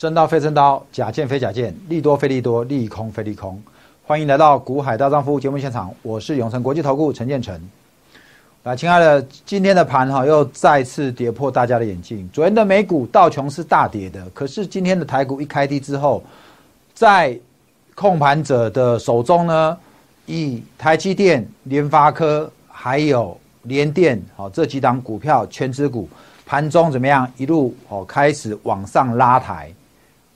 真刀非真刀，假剑非假剑，利多非利多，利空非利空。欢迎来到股海大丈夫节目现场，我是永成国际投顾陈建成。来，亲爱的，今天的盘哈又再次跌破大家的眼镜。昨天的美股道琼是大跌的，可是今天的台股一开低之后，在控盘者的手中呢，以台积电、联发科还有联电，好这几档股票全指股盘中怎么样？一路哦开始往上拉抬，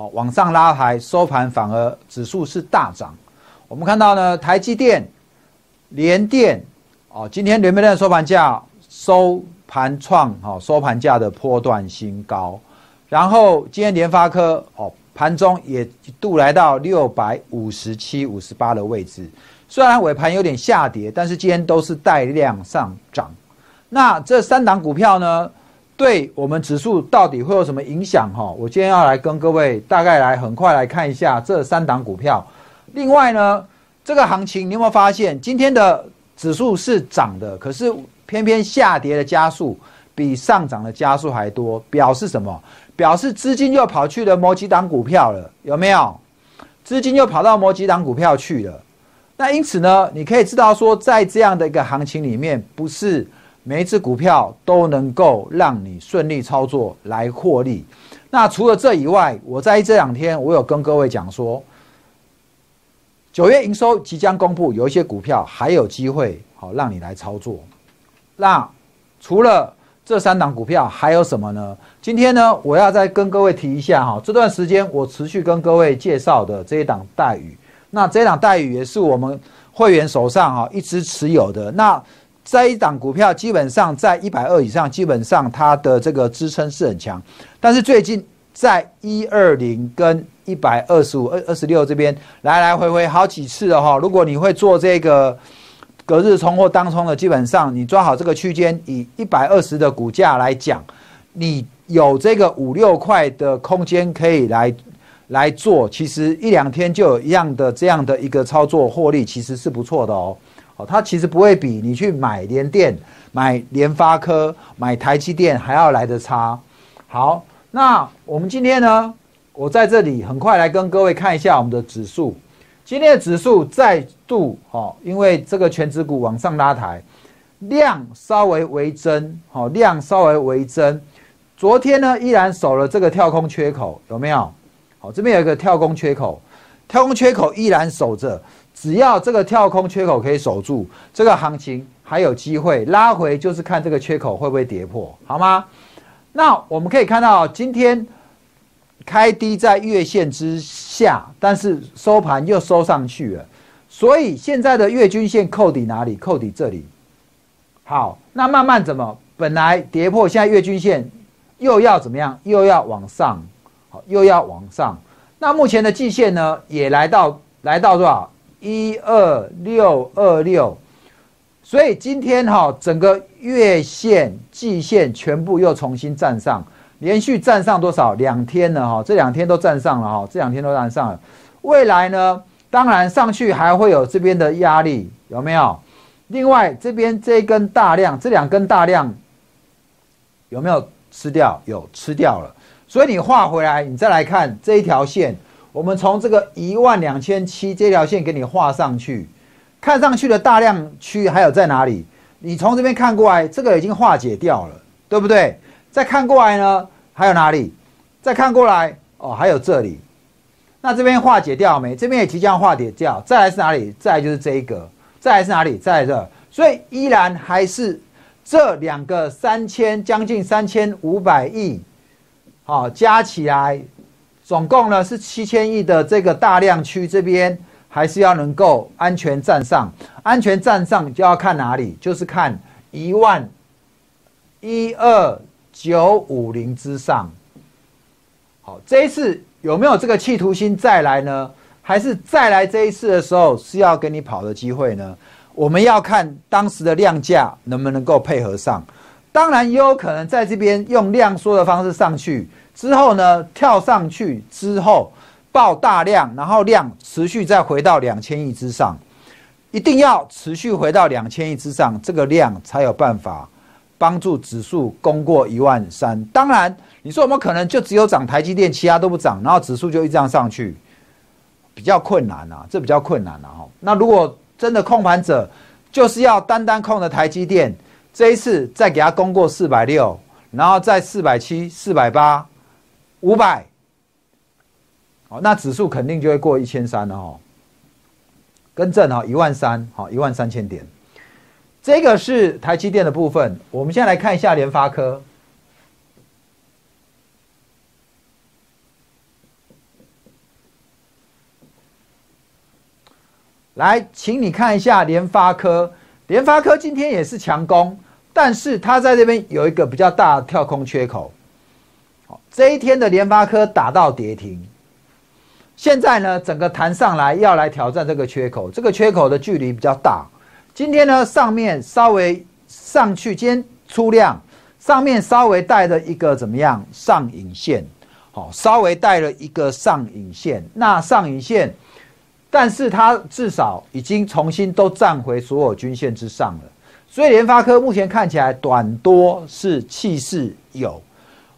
好往上拉抬，收盘反而指数是大涨。我们看到呢，台积电、联电，哦，今天联电的收盘价收盘创哦收盘价的波段新高，然后今天联发科哦盘中也一度来到六百五十七、五十八的位置，虽然尾盘有点下跌，但是今天都是带量上涨。那这三档股票呢，对我们指数到底会有什么影响？哈，我今天要来跟各位大概来很快来看一下这三档股票。另外呢，这个行情你有没有发现，今天的指数是涨的，可是偏偏下跌的加速比上涨的加速还多，表示什么？表示资金又跑去了某几档股票了，有没有？资金又跑到某几档股票去了。那因此呢，你可以知道说，在这样的一个行情里面，不是每一只股票都能够让你顺利操作来获利。那除了这以外，我在这两天我有跟各位讲说。九月营收即将公布，有一些股票还有机会好让你来操作。那除了这三档股票，还有什么呢？今天呢，我要再跟各位提一下哈，这段时间我持续跟各位介绍的这一档待遇。那这一档待遇也是我们会员手上哈一直持有的。那这一档股票基本上在一百二以上，基本上它的这个支撑是很强，但是最近。在一二零跟一百二十五、二二十六这边来来回回好几次了哈。如果你会做这个隔日冲或当冲的，基本上你抓好这个区间，以一百二十的股价来讲，你有这个五六块的空间可以来来做。其实一两天就有一样的这样的一个操作获利，其实是不错的哦。它其实不会比你去买联电、买联发科、买台积电还要来的差。好。那我们今天呢？我在这里很快来跟各位看一下我们的指数。今天的指数再度哈，因为这个全指股往上拉抬，量稍微微增，好量稍微微增。昨天呢，依然守了这个跳空缺口，有没有？好，这边有一个跳空缺口，跳空缺口依然守着。只要这个跳空缺口可以守住，这个行情还有机会拉回，就是看这个缺口会不会跌破，好吗？那我们可以看到，今天开低在月线之下，但是收盘又收上去了，所以现在的月均线扣底哪里？扣底这里。好，那慢慢怎么？本来跌破，现在月均线又要怎么样？又要往上，好，又要往上。那目前的季线呢，也来到来到多少？一二六二六。所以今天哈，整个月线、季线全部又重新站上，连续站上多少？两天了哈，这两天都站上了哈，这两天都站上了。未来呢，当然上去还会有这边的压力，有没有？另外这边这一根大量，这两根大量有没有吃掉？有吃掉了。所以你画回来，你再来看这一条线，我们从这个一万两千七这条线给你画上去。看上去的大量区还有在哪里？你从这边看过来，这个已经化解掉了，对不对？再看过来呢，还有哪里？再看过来哦，还有这里。那这边化解掉没？这边也即将化解掉。再来是哪里？再来就是这一个。再来是哪里？再来这。所以依然还是这两个三千将近三千五百亿，好加起来，总共呢是七千亿的这个大量区这边。还是要能够安全站上，安全站上就要看哪里，就是看一万一二九五零之上。好，这一次有没有这个企图心再来呢？还是再来这一次的时候是要跟你跑的机会呢？我们要看当时的量价能不能够配合上。当然也有可能在这边用量缩的方式上去之后呢，跳上去之后。爆大量，然后量持续再回到两千亿之上，一定要持续回到两千亿之上，这个量才有办法帮助指数攻过一万三。当然，你说有没有可能就只有涨台积电，其他都不涨，然后指数就一这样上去？比较困难啊，这比较困难啊。哈。那如果真的控盘者就是要单单控的台积电，这一次再给它攻过四百六，然后再四百七、四百八、五百，哦，那指数肯定就会过一千三了哈。更正哈，一万三，好，一万三千点。这个是台积电的部分。我们现在来看一下联发科。来，请你看一下联发科。联发科今天也是强攻，但是它在这边有一个比较大的跳空缺口。这一天的联发科打到跌停。现在呢，整个弹上来要来挑战这个缺口，这个缺口的距离比较大。今天呢，上面稍微上去，今天出量，上面稍微带了一个怎么样上影线？好，稍微带了一个上影线。那上影线。但是它至少已经重新都站回所有均线之上了，所以联发科目前看起来短多是气势有。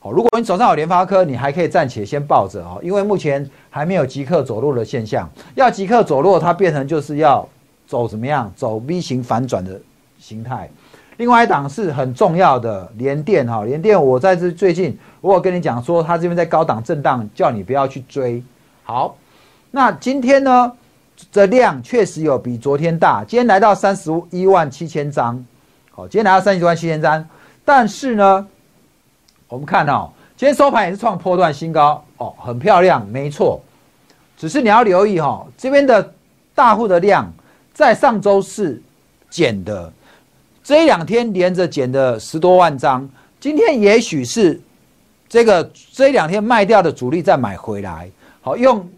好，如果你手上有联发科，你还可以暂且先抱着哦，因为目前还没有即刻走弱的现象。要即刻走弱，它变成就是要走怎么样？走 V 型反转的形态。另外一档是很重要的联电哈，联电我在这最近我有跟你讲说，它这边在高档震荡，叫你不要去追。好。那今天呢，这量确实有比昨天大，今天来到三十一万七千张，好，今天来到三十一万七千张，但是呢，我们看哦，今天收盘也是创破段新高，哦，很漂亮，没错，只是你要留意哈，这边的大户的量在上周是减的，这一两天连着减的十多万张，今天也许是这个这一两天卖掉的主力再买回来，好用。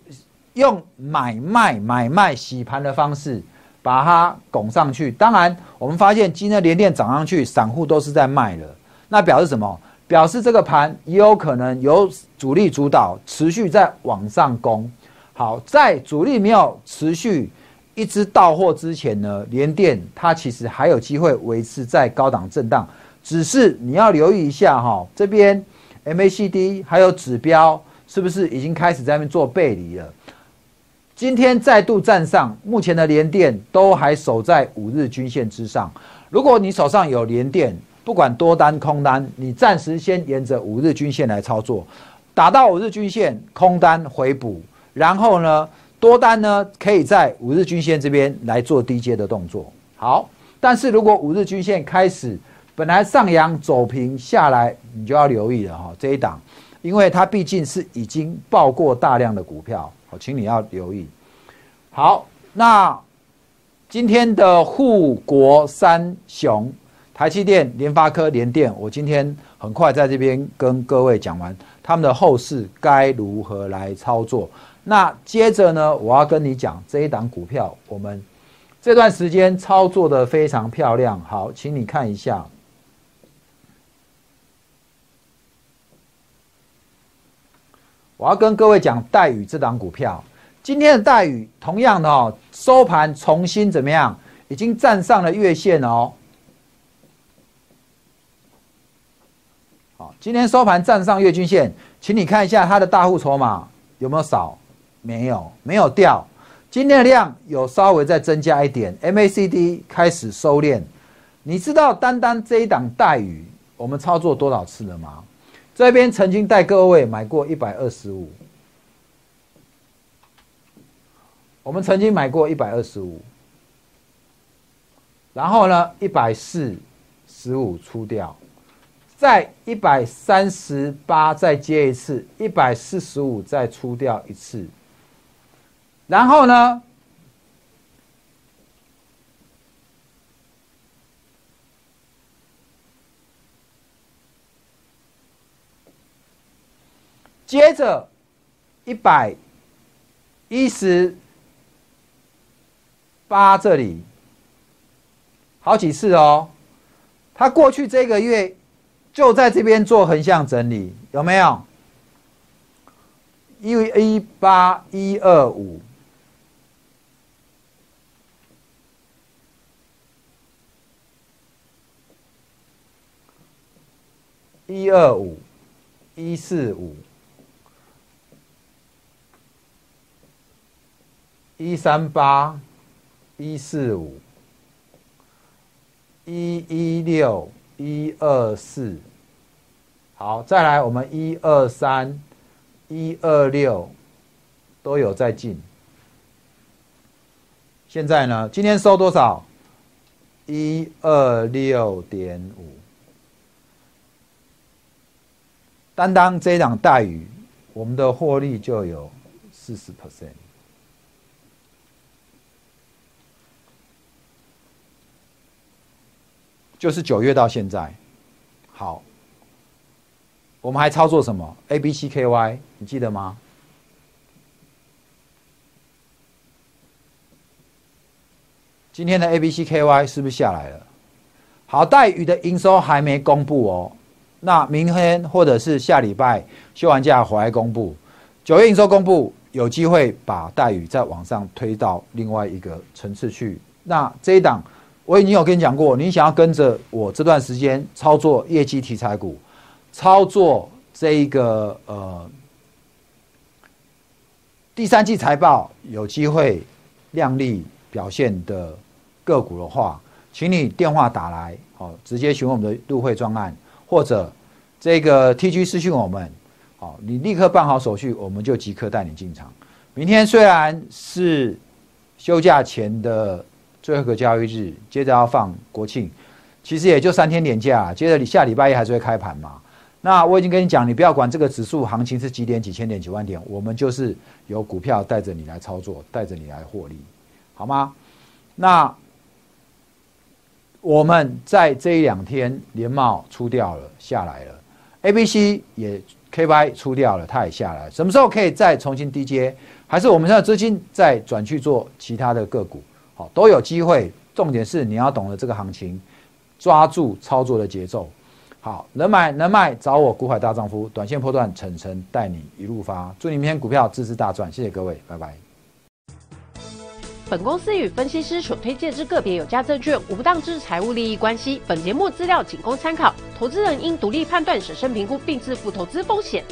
用买卖买卖洗盘的方式把它拱上去。当然，我们发现今天连电涨上去，散户都是在卖了。那表示什么？表示这个盘也有可能由主力主导，持续在往上攻。好，在主力没有持续一直到货之前呢，连电它其实还有机会维持在高档震荡。只是你要留意一下哈，这边 MACD 还有指标是不是已经开始在那边做背离了？今天再度站上，目前的连电都还守在五日均线之上。如果你手上有连电，不管多单空单，你暂时先沿着五日均线来操作，打到五日均线，空单回补，然后呢，多单呢可以在五日均线这边来做低阶的动作。好，但是如果五日均线开始本来上扬走平下来，你就要留意了哈，这一档，因为它毕竟是已经爆过大量的股票。好，请你要留意。好，那今天的护国三雄，台积电、联发科、联电，我今天很快在这边跟各位讲完他们的后市该如何来操作。那接着呢，我要跟你讲这一档股票，我们这段时间操作的非常漂亮。好，请你看一下。我要跟各位讲待宇这档股票，今天的待宇同样的哦，收盘重新怎么样？已经站上了月线哦。今天收盘站上月均线，请你看一下它的大户筹码有没有少？没有，没有掉。今天的量有稍微再增加一点，MACD 开始收敛。你知道单单这一档待宇，我们操作多少次了吗？这边曾经带各位买过一百二十五，我们曾经买过一百二十五，然后呢一百四十五出掉，在一百三十八再接一次，一百四十五再出掉一次，然后呢？接着一百一十八这里好几次哦，他过去这个月就在这边做横向整理，有没有？一一八一二五，一二五，一四五，一三八，一四五，一一六，一二四。好，再来，我们一二三，一二六都有在进。现在呢，今天收多少？一二六点五。单单这一档待遇，我们的获利就有四十 percent。就是九月到现在，好。我们还操作什么？A、B、C、K、Y，你记得吗？今天的 A、B、C、K、Y 是不是下来了？好，待遇的营收还没公布哦。那明天或者是下礼拜休完假回来公布，九月营收公布，有机会把待遇再往上推到另外一个层次去。那这一档我已经有跟你讲过，你想要跟着我这段时间操作业绩题材股。操作这一个呃第三季财报有机会亮丽表现的个股的话，请你电话打来哦，直接询问我们的入会专案，或者这个 T G 私讯我们，好，你立刻办好手续，我们就即刻带你进场。明天虽然是休假前的最后一个交易日，接着要放国庆，其实也就三天年假，接着你下礼拜一还是会开盘嘛。那我已经跟你讲，你不要管这个指数行情是几点、几千点、几万点，我们就是有股票带着你来操作，带着你来获利，好吗？那我们在这一两天连帽出掉了，下来了，A、B、C 也 K、Y 出掉了，它也下来，什么时候可以再重新低接？还是我们现在资金再转去做其他的个股？都有机会。重点是你要懂得这个行情，抓住操作的节奏。好，能买能卖，找我股海大丈夫，短线破断，晨晨带你一路发，祝你明天股票支持大赚，谢谢各位，拜拜。本公司与分析师所推荐之个别有价证券无不当之财务利益关系，本节目资料仅供参考，投资人应独立判断、审慎评估并自负投资风险。